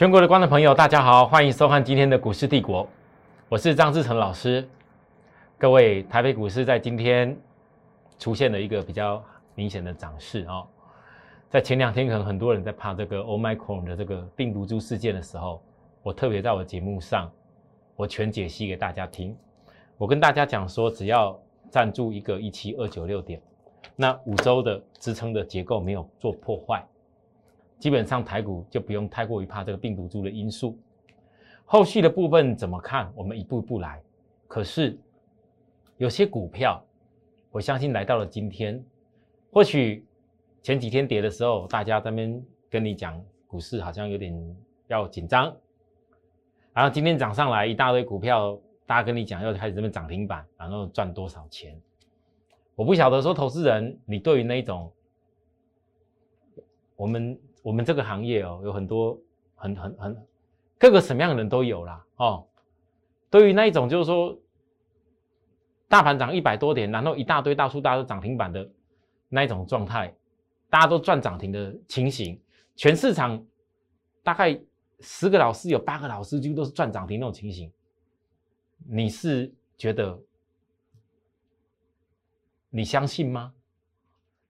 全国的观众朋友，大家好，欢迎收看今天的股市帝国，我是张志成老师。各位，台北股市在今天出现了一个比较明显的涨势哦。在前两天，可能很多人在怕这个 Omicron 的这个病毒株事件的时候，我特别在我节目上，我全解析给大家听。我跟大家讲说，只要站住一个一七二九六点，那五周的支撑的结构没有做破坏。基本上台股就不用太过于怕这个病毒株的因素，后续的部分怎么看？我们一步一步来。可是有些股票，我相信来到了今天，或许前几天跌的时候，大家这边跟你讲股市好像有点要紧张，然后今天涨上来一大堆股票，大家跟你讲要开始这边涨停板，然后赚多少钱？我不晓得说投资人，你对于那种我们。我们这个行业哦，有很多很很很各个什么样的人都有啦哦。对于那一种就是说，大盘涨一百多点，然后一大堆大数大都涨停板的那一种状态，大家都赚涨停的情形，全市场大概十个老师有八个老师就都是赚涨停那种情形，你是觉得你相信吗？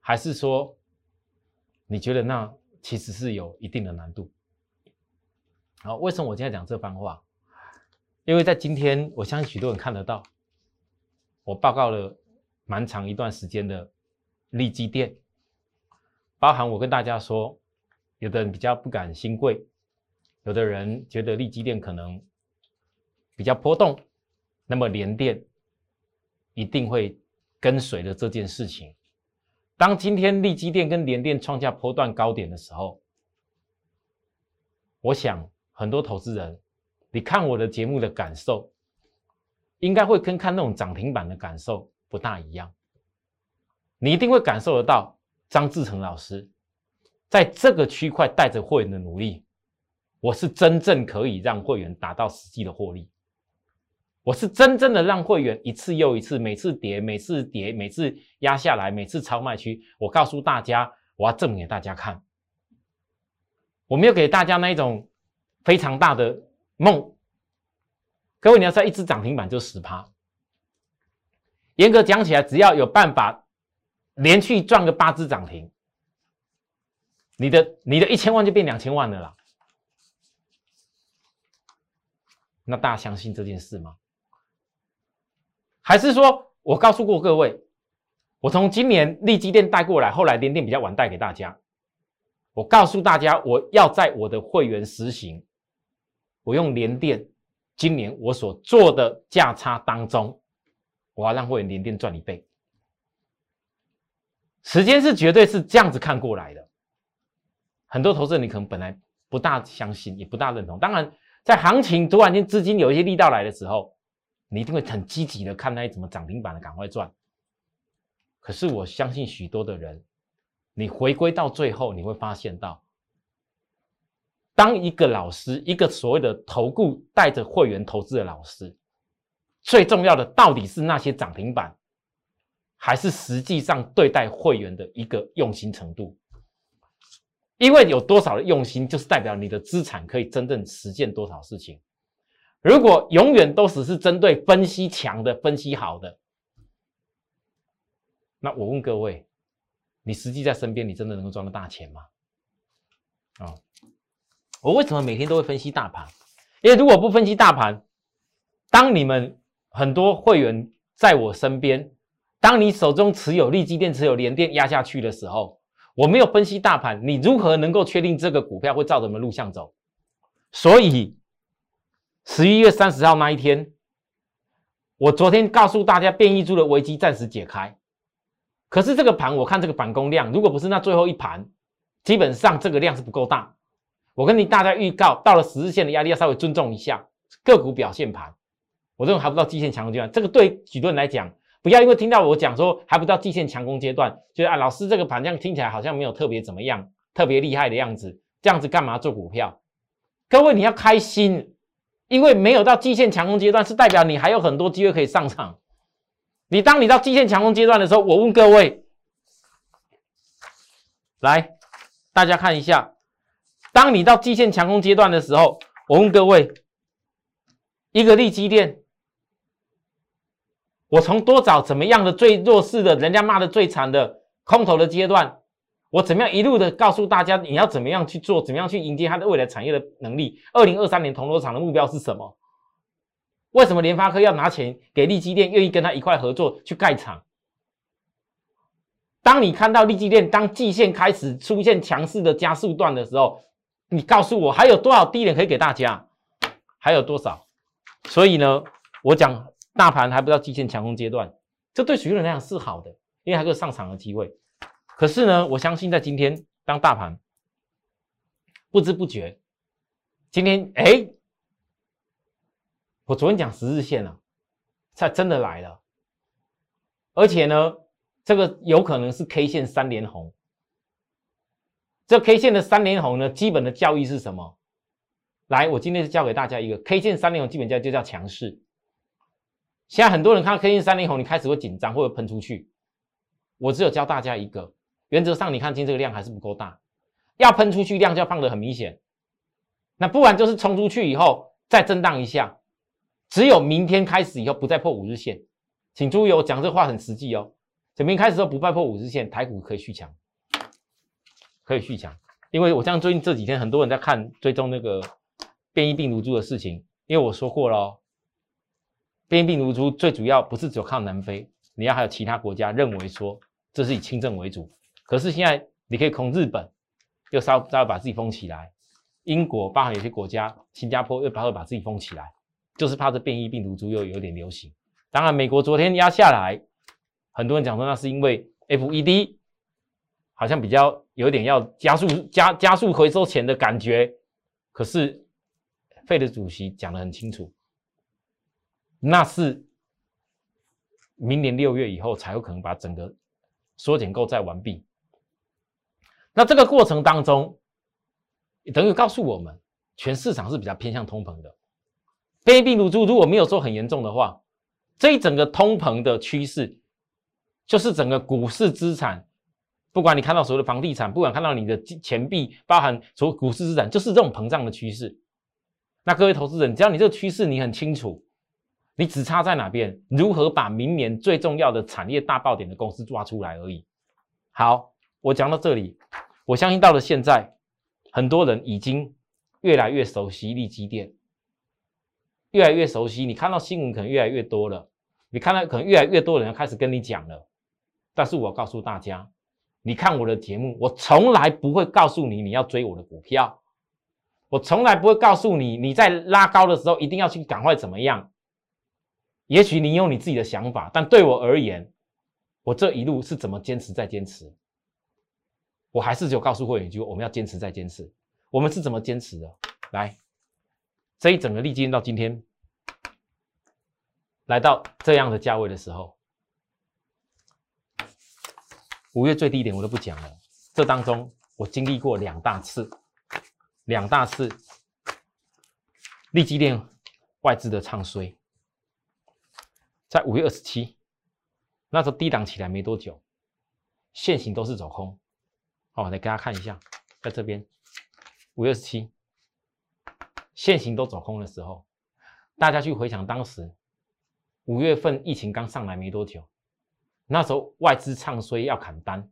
还是说你觉得那？其实是有一定的难度。好，为什么我今天讲这番话？因为在今天，我相信许多人看得到，我报告了蛮长一段时间的利基店，包含我跟大家说，有的人比较不敢新贵，有的人觉得利基店可能比较波动，那么连电一定会跟随着这件事情。当今天利基电跟联电创下波段高点的时候，我想很多投资人，你看我的节目的感受，应该会跟看那种涨停板的感受不大一样。你一定会感受得到张志成老师在这个区块带着会员的努力，我是真正可以让会员达到实际的获利。我是真正的让会员一次又一次，每次跌，每次跌，每次压下来，每次超卖区。我告诉大家，我要证明给大家看，我没有给大家那一种非常大的梦。各位，你要在一只涨停板就十趴，严格讲起来，只要有办法连续赚个八只涨停，你的你的一千万就变两千万了啦。那大家相信这件事吗？还是说，我告诉过各位，我从今年利基店带过来，后来联电比较晚带给大家。我告诉大家，我要在我的会员实行，我用联电今年我所做的价差当中，我要让会员联电赚一倍。时间是绝对是这样子看过来的。很多投资人你可能本来不大相信，也不大认同。当然，在行情突然间资金有一些力道来的时候。你一定会很积极的看那些什么涨停板的赶快赚。可是我相信许多的人，你回归到最后，你会发现到，当一个老师，一个所谓的投顾带着会员投资的老师，最重要的到底是那些涨停板，还是实际上对待会员的一个用心程度？因为有多少的用心，就是代表你的资产可以真正实现多少事情。如果永远都只是针对分析强的、分析好的，那我问各位，你实际在身边，你真的能够赚到大钱吗？啊，我为什么每天都会分析大盘？因为如果不分析大盘，当你们很多会员在我身边，当你手中持有利基电、持有联电压下去的时候，我没有分析大盘，你如何能够确定这个股票会照着我们路向走？所以。十一月三十号那一天，我昨天告诉大家，变异株的危机暂时解开。可是这个盘，我看这个反攻量，如果不是那最后一盘，基本上这个量是不够大。我跟你大家预告，到了十日线的压力要稍微尊重一下个股表现盘。我认为还不到季线强攻阶段，这个对许多人来讲，不要因为听到我讲说还不到季线强攻阶段，觉得啊，老师这个盘这样听起来好像没有特别怎么样，特别厉害的样子，这样子干嘛做股票？各位你要开心。因为没有到季线强攻阶段，是代表你还有很多机会可以上场。你当你到季线强攻阶段的时候，我问各位，来，大家看一下，当你到季线强攻阶段的时候，我问各位，一个利基店，我从多找怎么样的最弱势的，人家骂的最惨的空头的阶段，我怎么样一路的告诉大家你要怎么样去做，怎么样去迎接它的未来产业的能力？二零二三年铜锣厂的目标是什么？为什么联发科要拿钱给利基电，愿意跟他一块合作去盖厂？当你看到利基电当季线开始出现强势的加速段的时候，你告诉我还有多少低点可以给大家？还有多少？所以呢，我讲大盘还不到季线强攻阶段，这对许多人来讲是好的，因为还有上场的机会。可是呢，我相信在今天当大盘不知不觉，今天哎。我昨天讲十日线了，它真的来了，而且呢，这个有可能是 K 线三连红。这 K 线的三连红呢，基本的教义是什么？来，我今天是教给大家一个 K 线三连红，基本教就叫强势。现在很多人看到 K 线三连红，你开始会紧张或者喷出去。我只有教大家一个原则上，你看清这个量还是不够大，要喷出去量就要放得很明显。那不然就是冲出去以后再震荡一下。只有明天开始以后不再破五日线，请注意，我讲这话很实际哦。明天开始都不再破五日线，台股可以续强，可以续强。因为我像最近这几天很多人在看追踪那个变异病毒株的事情，因为我说过了，变异病毒株最主要不是只有靠南非，你要还有其他国家认为说这是以轻症为主。可是现在你可以控日本，又稍稍微把自己封起来，英国包含有些国家，新加坡又稍微把自己封起来。就是怕这变异病毒株又有点流行。当然，美国昨天压下来，很多人讲说那是因为 FED 好像比较有点要加速加加速回收钱的感觉。可是费的主席讲得很清楚，那是明年六月以后才有可能把整个缩减购债完毕。那这个过程当中，等于告诉我们，全市场是比较偏向通膨的。变异病毒株如果没有说很严重的话，这一整个通膨的趋势，就是整个股市资产，不管你看到所有的房地产，不管看到你的钱币，包含所有股市资产，就是这种膨胀的趋势。那各位投资人，只要你这个趋势你很清楚，你只差在哪边，如何把明年最重要的产业大爆点的公司抓出来而已。好，我讲到这里，我相信到了现在，很多人已经越来越熟悉利基店。越来越熟悉，你看到新闻可能越来越多了，你看到可能越来越多人要开始跟你讲了。但是我告诉大家，你看我的节目，我从来不会告诉你你要追我的股票，我从来不会告诉你你在拉高的时候一定要去赶快怎么样。也许你有你自己的想法，但对我而言，我这一路是怎么坚持再坚持，我还是只有告诉会员一句：我们要坚持再坚持。我们是怎么坚持的？来。这一整个历经到今天，来到这样的价位的时候，五月最低点我都不讲了。这当中我经历过两大次，两大次，利基链外资的唱衰，在五月二十七，那时候低档起来没多久，现行都是走空。好，来给大家看一下，在这边五月二十七。现行都走空的时候，大家去回想当时五月份疫情刚上来没多久，那时候外资唱衰要砍单，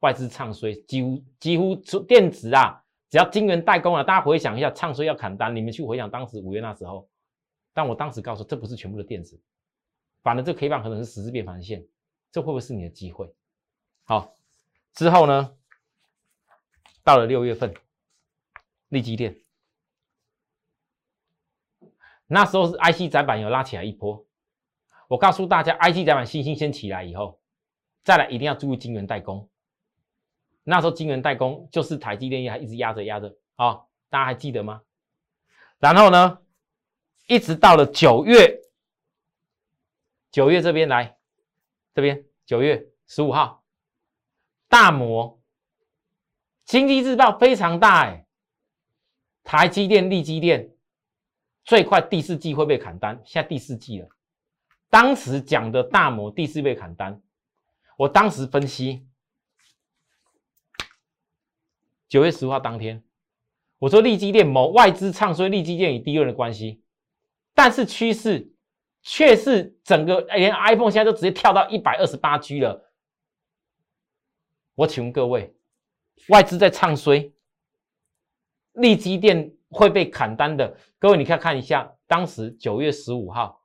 外资唱衰几乎几乎电子啊，只要晶圆代工啊，大家回想一下唱衰要砍单，你们去回想当时五月那时候，但我当时告诉这不是全部的电子，反正这 K 棒可能是十字变盘线，这会不会是你的机会？好，之后呢，到了六月份，立基电。那时候是 IC 窄板有拉起来一波，我告诉大家，IC 窄板信心先起来以后，再来一定要注意晶圆代工。那时候晶圆代工就是台积电还一直压着压着啊，大家还记得吗？然后呢，一直到了九月，九月这边来，这边九月十五号，大摩经济日报非常大哎，台积电、立积电。最快第四季会被砍单，现在第四季了。当时讲的大摩第四被砍单，我当时分析，九月十号当天，我说利基电某外资唱衰利基电与低润的关系，但是趋势却是整个连 iPhone 现在都直接跳到一百二十八 G 了。我请问各位，外资在唱衰利基电会被砍单的？各位，你看看一下，当时九月十五号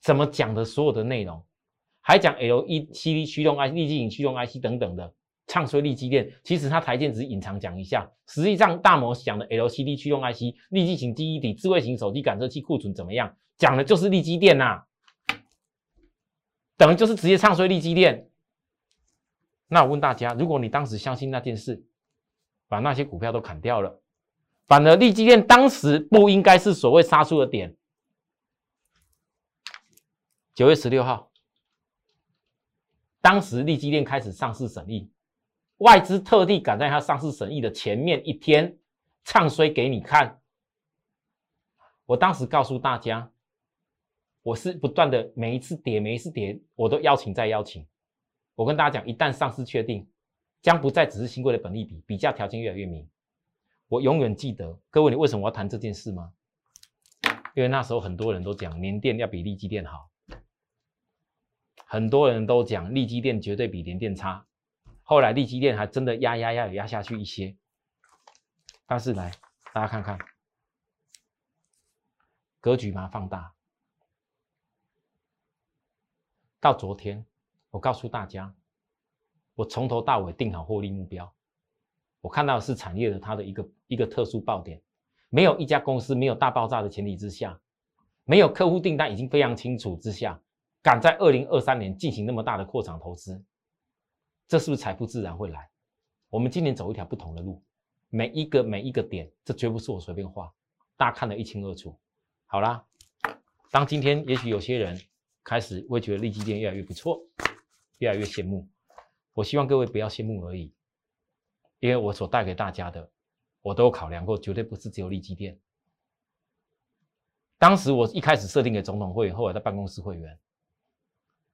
怎么讲的所有的内容，还讲 LED 驱动 IC、立基型驱动 IC 等等的。唱衰利基电，其实它台建只是隐藏讲一下，实际上大摩讲的 LCD 驱动 IC、立基型记忆体、智慧型手机感测器库存怎么样？讲的就是利基电呐，等于就是直接唱衰利基电。那我问大家，如果你当时相信那件事，把那些股票都砍掉了，反而利基电当时不应该是所谓杀出的点。九月十六号，当时利基电开始上市审议。外资特地赶在它上市审议的前面一天唱衰给你看。我当时告诉大家，我是不断的每一次跌，每一次跌，我都邀请再邀请。我跟大家讲，一旦上市确定，将不再只是新贵的本利比，比价条件越来越明。我永远记得，各位，你为什么要谈这件事吗？因为那时候很多人都讲年电要比利基电好，很多人都讲利基电绝对比年电差。后来利基电还真的压压压压下去一些，但是来大家看看格局嘛放大。到昨天，我告诉大家，我从头到尾定好获利目标。我看到的是产业的它的一个一个特殊爆点，没有一家公司没有大爆炸的前提之下，没有客户订单已经非常清楚之下，敢在二零二三年进行那么大的扩场投资。这是不是财富自然会来？我们今年走一条不同的路，每一个每一个点，这绝不是我随便画，大家看得一清二楚。好啦，当今天也许有些人开始会觉得利基店越来越不错，越来越羡慕。我希望各位不要羡慕而已，因为我所带给大家的，我都考量过，绝对不是只有利基店。当时我一开始设定给总统会员，后来在办公室会员，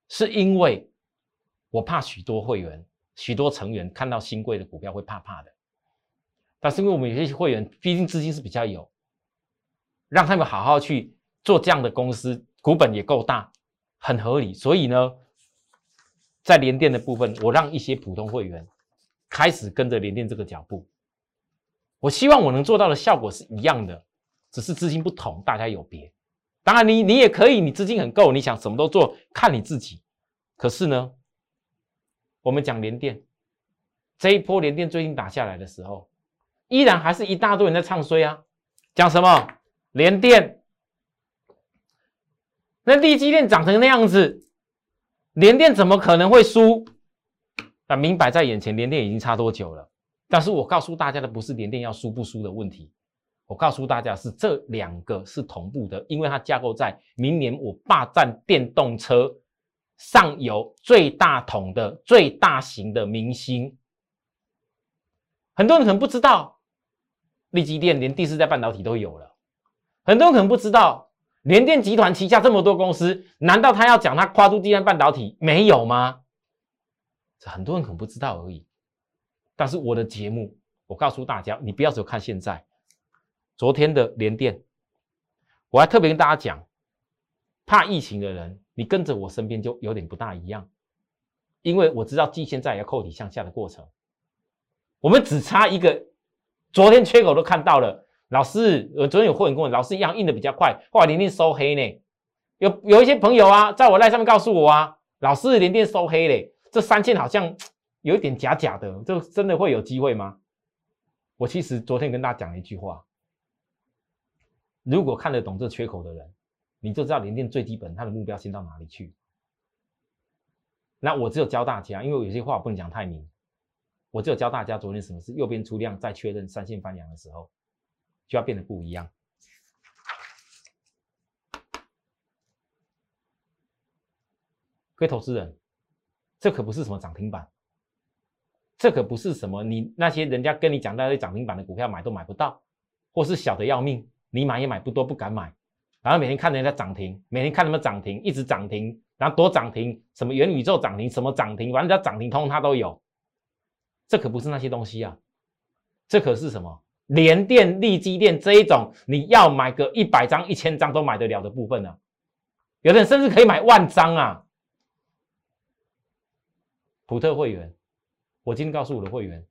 是因为。我怕许多会员、许多成员看到新贵的股票会怕怕的，但是因为我们有些会员毕竟资金是比较有，让他们好好去做这样的公司，股本也够大，很合理。所以呢，在联电的部分，我让一些普通会员开始跟着联电这个脚步。我希望我能做到的效果是一样的，只是资金不同，大家有别。当然，你你也可以，你资金很够，你想什么都做，看你自己。可是呢？我们讲联电，这一波联电最近打下来的时候，依然还是一大堆人在唱衰啊。讲什么联电？那地基电长成那样子，联电怎么可能会输？啊，明摆在眼前，联电已经差多久了？但是我告诉大家的不是联电要输不输的问题，我告诉大家是这两个是同步的，因为它架构在明年我霸占电动车。上游最大桶的最大型的明星，很多人可能不知道，立基电连第四代半导体都有了。很多人可能不知道，联电集团旗下这么多公司，难道他要讲他跨度第三半导体没有吗？这很多人可能不知道而已。但是我的节目，我告诉大家，你不要只看现在，昨天的联电，我还特别跟大家讲，怕疫情的人。你跟着我身边就有点不大一样，因为我知道季线在要扣底向下的过程，我们只差一个，昨天缺口都看到了。老师，我昨天有会员跟我，老师一样印的比较快，后来连电收黑呢。有有一些朋友啊，在我赖上面告诉我啊，老师连电收黑嘞，这三千好像 有一点假假的，这真的会有机会吗？我其实昨天跟大家讲了一句话，如果看得懂这缺口的人。你就知道联电最基本它的目标先到哪里去。那我只有教大家，因为有些话不能讲太明，我只有教大家昨天什么是右边出量再确认三线翻阳的时候，就要变得不一样。各位投资人，这可不是什么涨停板，这可不是什么你那些人家跟你讲那些涨停板的股票买都买不到，或是小的要命，你买也买不多，不敢买。然后每天看人家涨停，每天看他们涨停，一直涨停，然后多涨停，什么元宇宙涨停，什么涨停，反正只要涨停，通通它都有。这可不是那些东西啊！这可是什么？联电、利基电这一种，你要买个一百张、一千张都买得了的部分呢？有的人甚至可以买万张啊！普特会员，我今天告诉我的会员，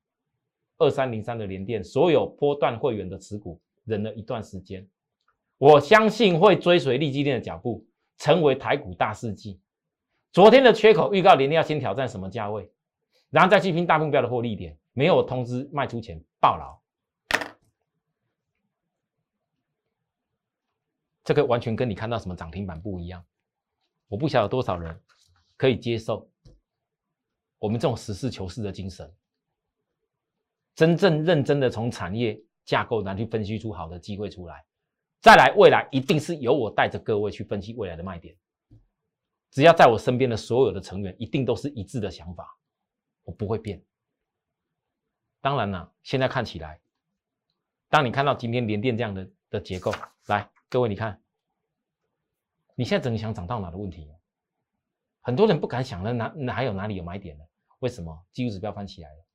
二三零三的联电，所有波段会员的持股忍了一段时间，我相信会追随利基电的脚步，成为台股大世纪。昨天的缺口预告，联电要先挑战什么价位，然后再去拼大目标的获利点，没有通知卖出前爆牢。这个完全跟你看到什么涨停板不一样，我不晓得多少人可以接受我们这种实事求是的精神，真正认真的从产业架构上去分析出好的机会出来，再来未来一定是由我带着各位去分析未来的卖点，只要在我身边的所有的成员一定都是一致的想法，我不会变。当然了，现在看起来，当你看到今天联电这样的的结构来。各位，你看，你现在怎么想涨到哪的问题？很多人不敢想了，哪哪还有哪里有买点呢？为什么？技术指标翻起来了，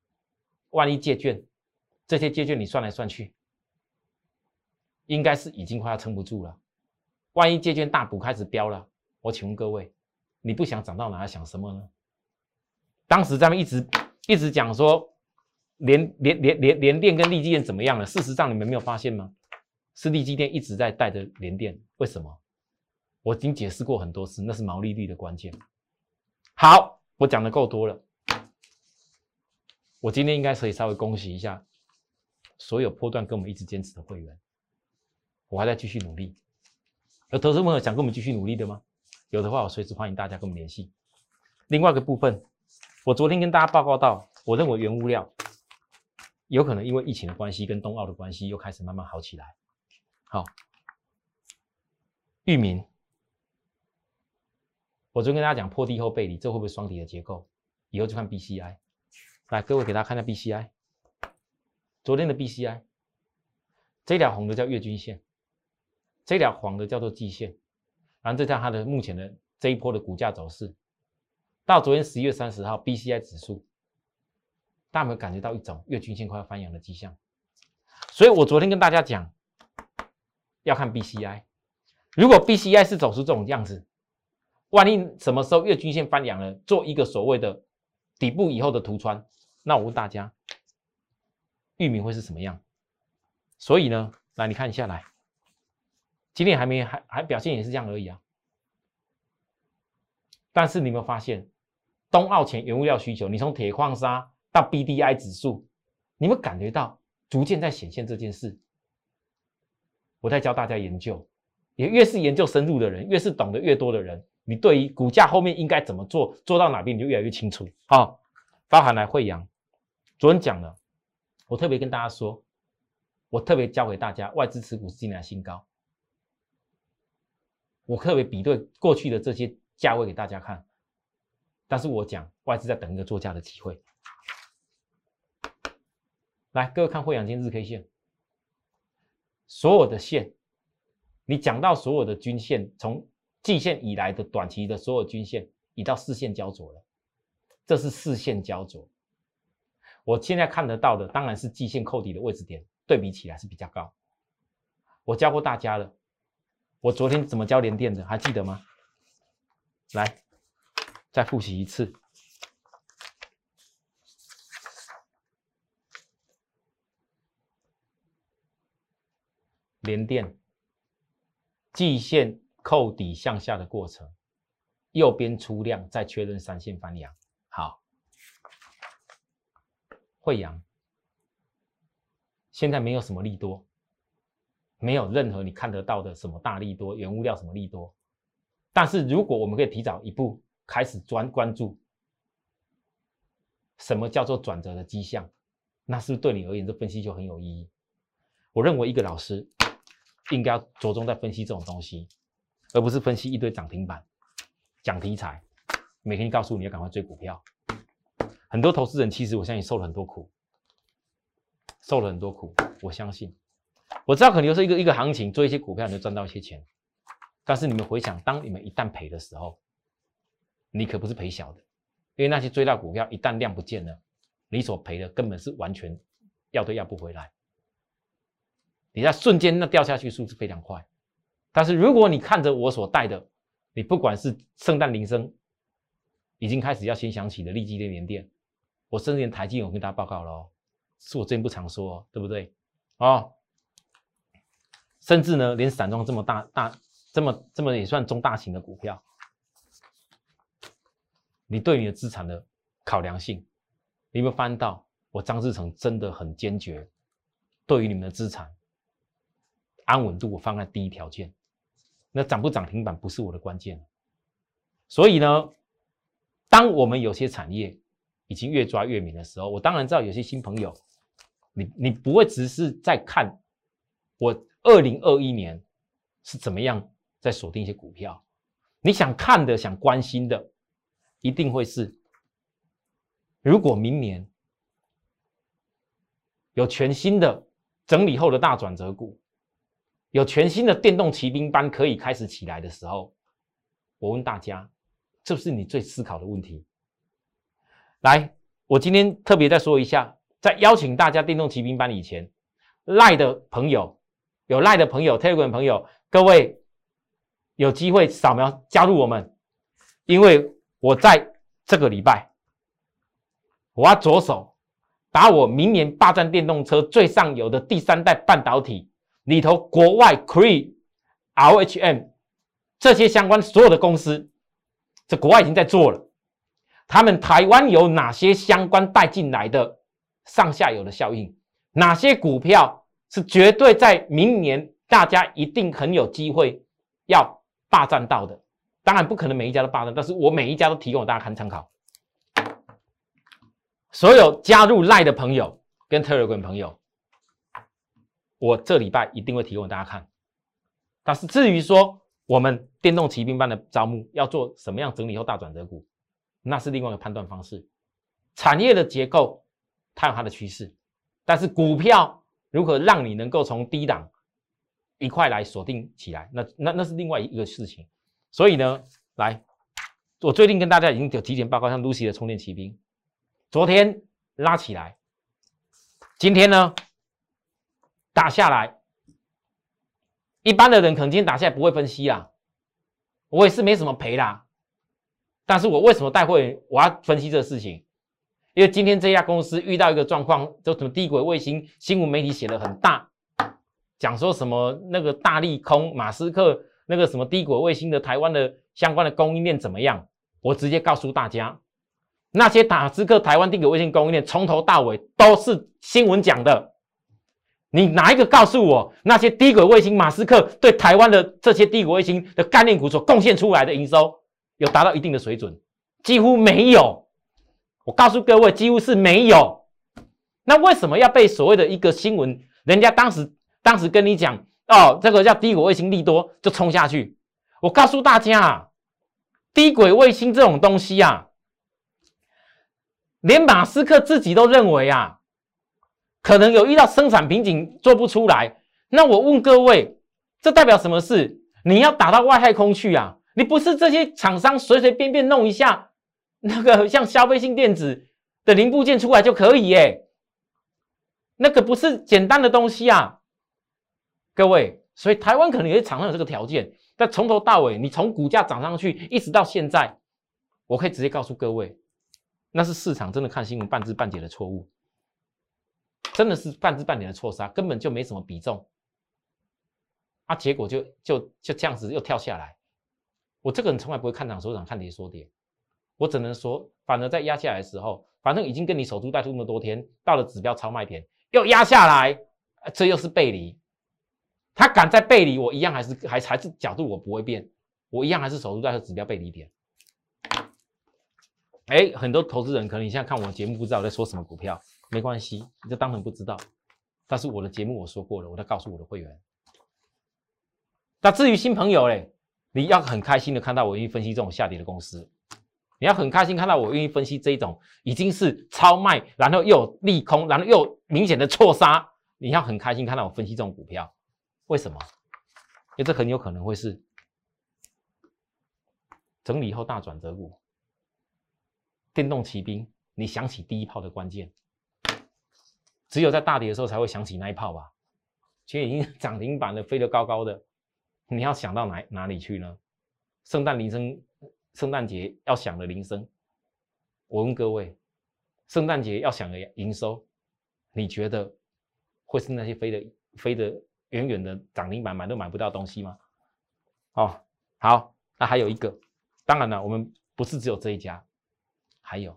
万一借券，这些借券你算来算去，应该是已经快要撑不住了。万一借券大补开始飙了，我请问各位，你不想涨到哪，想什么呢？当时咱们一直一直讲说，连连连连连电跟利基电怎么样了？事实上，你们没有发现吗？是利基电一直在带着联电，为什么？我已经解释过很多次，那是毛利率的关键。好，我讲的够多了，我今天应该可以稍微恭喜一下所有波段跟我们一直坚持的会员。我还在继续努力，有投资朋友想跟我们继续努力的吗？有的话，我随时欢迎大家跟我们联系。另外一个部分，我昨天跟大家报告到，我认为原物料有可能因为疫情的关系跟冬奥的关系，又开始慢慢好起来。好，域名，我昨天跟大家讲破地后背离，这会不会双底的结构？以后就看 BCI。来，各位给大家看下 BCI。昨天的 BCI，这条红的叫月均线，这条黄的叫做季线。然后这叫它的目前的这一波的股价走势。到昨天十一月三十号，BCI 指数，大家有没有感觉到一种月均线快要翻阳的迹象？所以我昨天跟大家讲。要看 BCI，如果 BCI 是走出这种样子，万一什么时候月均线翻阳了，做一个所谓的底部以后的图穿，那我问大家，域名会是什么样？所以呢，来你看一下来，今天还没还还表现也是这样而已啊。但是你有没有发现，冬奥前原物料需求，你从铁矿砂到 BDI 指数，你们感觉到逐渐在显现这件事？我在教大家研究，也越是研究深入的人，越是懂得越多的人，你对于股价后面应该怎么做，做到哪边你就越来越清楚。好，包含来惠阳，昨天讲了，我特别跟大家说，我特别教给大家，外资持股是今年新高，我特别比对过去的这些价位给大家看，但是我讲外资在等一个做价的机会。来，各位看惠阳今日 K 线。所有的线，你讲到所有的均线，从季线以来的短期的所有均线，已到四线交左了。这是四线交左。我现在看得到的，当然是季线扣底的位置点，对比起来是比较高。我教过大家了，我昨天怎么教连电的，还记得吗？来，再复习一次。连电季线扣底向下的过程，右边出量再确认三线翻阳，好，惠阳现在没有什么利多，没有任何你看得到的什么大利多，原物料什么利多，但是如果我们可以提早一步开始专关注，什么叫做转折的迹象，那是不是对你而言这分析就很有意义？我认为一个老师。应该要着重在分析这种东西，而不是分析一堆涨停板、讲题材。每天告诉你要赶快追股票，很多投资人其实我相信受了很多苦，受了很多苦。我相信，我知道可能是一个一个行情，做一些股票能赚到一些钱。但是你们回想，当你们一旦赔的时候，你可不是赔小的，因为那些追到股票一旦量不见了，你所赔的根本是完全要都要不回来。你在瞬间那掉下去，速度非常快。但是如果你看着我所带的，你不管是圣诞铃声已经开始要先响起的立基电联电，我甚至连台积我跟大家报告了哦，是我之前不常说，对不对？哦，甚至呢，连散装这么大大这么这么也算中大型的股票，你对你的资产的考量性，你有没有发现到我张志成真的很坚决，对于你们的资产安稳度，我放在第一条件。那涨不涨停板不是我的关键，所以呢，当我们有些产业已经越抓越明的时候，我当然知道有些新朋友，你你不会只是在看我二零二一年是怎么样在锁定一些股票，你想看的、想关心的，一定会是，如果明年有全新的整理后的大转折股。有全新的电动骑兵班可以开始起来的时候，我问大家，这是你最思考的问题。来，我今天特别再说一下，在邀请大家电动骑兵班以前，赖的朋友，有赖的朋友台湾朋友，各位有机会扫描加入我们，因为我在这个礼拜，我要着手把我明年霸占电动车最上游的第三代半导体。里头国外 Cree、RHM 这些相关所有的公司，这国外已经在做了。他们台湾有哪些相关带进来的上下游的效应？哪些股票是绝对在明年大家一定很有机会要霸占到的？当然不可能每一家都霸占，但是我每一家都提供大家看参考。所有加入赖的朋友跟 Telegram 朋友。我这礼拜一定会提供大家看，但是至于说我们电动骑兵班的招募要做什么样整理后大转折股，那是另外一个判断方式。产业的结构它有它的趋势，但是股票如何让你能够从低档一块来锁定起来，那那那是另外一个事情。所以呢，来，我最近跟大家已经有提前报告，像 Lucy 的充电骑兵，昨天拉起来，今天呢？打下来，一般的人可能今天打下来不会分析啦，我也是没什么赔啦。但是我为什么带会我要分析这个事情？因为今天这家公司遇到一个状况，就什么低轨卫星新闻媒体写的很大，讲说什么那个大利空，马斯克那个什么低轨卫星的台湾的相关的供应链怎么样？我直接告诉大家，那些马斯克台湾低轨卫星供应链从头到尾都是新闻讲的。你哪一个告诉我，那些低轨卫星，马斯克对台湾的这些低轨卫星的概念股所贡献出来的营收有达到一定的水准？几乎没有。我告诉各位，几乎是没有。那为什么要被所谓的一个新闻？人家当时当时跟你讲，哦，这个叫低轨卫星利多，就冲下去。我告诉大家，低轨卫星这种东西啊，连马斯克自己都认为啊。可能有遇到生产瓶颈做不出来，那我问各位，这代表什么事？你要打到外太空去啊？你不是这些厂商随随便便弄一下，那个像消费性电子的零部件出来就可以耶？那个不是简单的东西啊，各位。所以台湾可能有些厂商有这个条件，但从头到尾，你从股价涨上去一直到现在，我可以直接告诉各位，那是市场真的看新闻半知半解的错误。真的是半知半点的错杀，根本就没什么比重，啊，结果就就就这样子又跳下来。我这个人从来不会看涨说涨，看跌说跌，我只能说，反而在压下来的时候，反正已经跟你守株待兔那么多天，到了指标超卖点又压下来，这又是背离。他敢在背离，我一样还是还还是角度我不会变，我一样还是守株待兔指标背离点。哎，很多投资人可能你现在看我节目不知道我在说什么股票。没关系，你就当成不知道。但是我的节目我说过了，我在告诉我的会员。那至于新朋友嘞，你要很开心的看到我愿意分析这种下跌的公司，你要很开心看到我愿意分析这一种已经是超卖，然后又利空，然后又明显的错杀，你要很开心看到我分析这种股票。为什么？因为这很有可能会是整理后大转折股，电动骑兵，你想起第一炮的关键。只有在大跌的时候才会想起那一炮吧？其实已经 涨停板了，飞得高高的，你要想到哪哪里去呢？圣诞铃声，圣诞节要响的铃声，我问各位，圣诞节要响的营收，你觉得会是那些飞的飞得远远的涨停板买都买不到东西吗？哦，好，那还有一个，当然了，我们不是只有这一家，还有。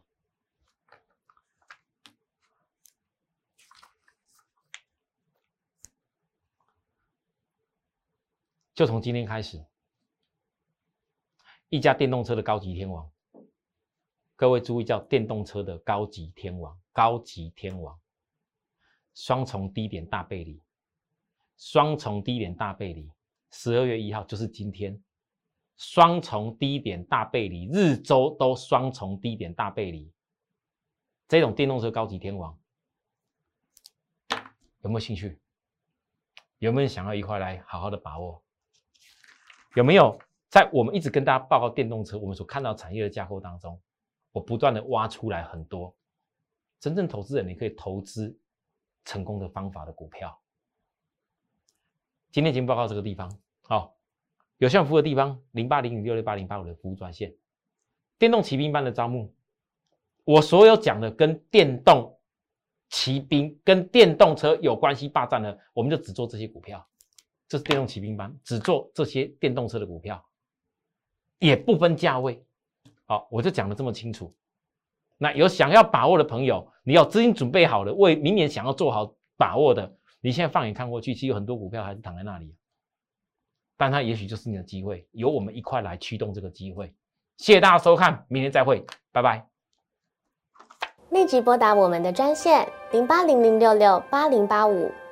就从今天开始，一家电动车的高级天王，各位注意，叫电动车的高级天王，高级天王，双重低点大背离，双重低点大背离，十二月一号就是今天，双重低点大背离，日周都双重低点大背离，这种电动车高级天王，有没有兴趣？有没有想要一块来好好的把握？有没有在我们一直跟大家报告电动车，我们所看到产业的架构当中，我不断的挖出来很多真正投资人你可以投资成功的方法的股票。今天已经报告这个地方，好，有项服务的地方零八零零六六八零八五的服务专线，电动骑兵班的招募，我所有讲的跟电动骑兵跟电动车有关系霸占的，我们就只做这些股票。这是电动骑兵班，只做这些电动车的股票，也不分价位。好，我就讲的这么清楚。那有想要把握的朋友，你要资金准备好了，为明年想要做好把握的，你现在放眼看过去，其实有很多股票还是躺在那里，但它也许就是你的机会，由我们一块来驱动这个机会。谢谢大家收看，明天再会，拜拜。立即拨打我们的专线零八零零六六八零八五。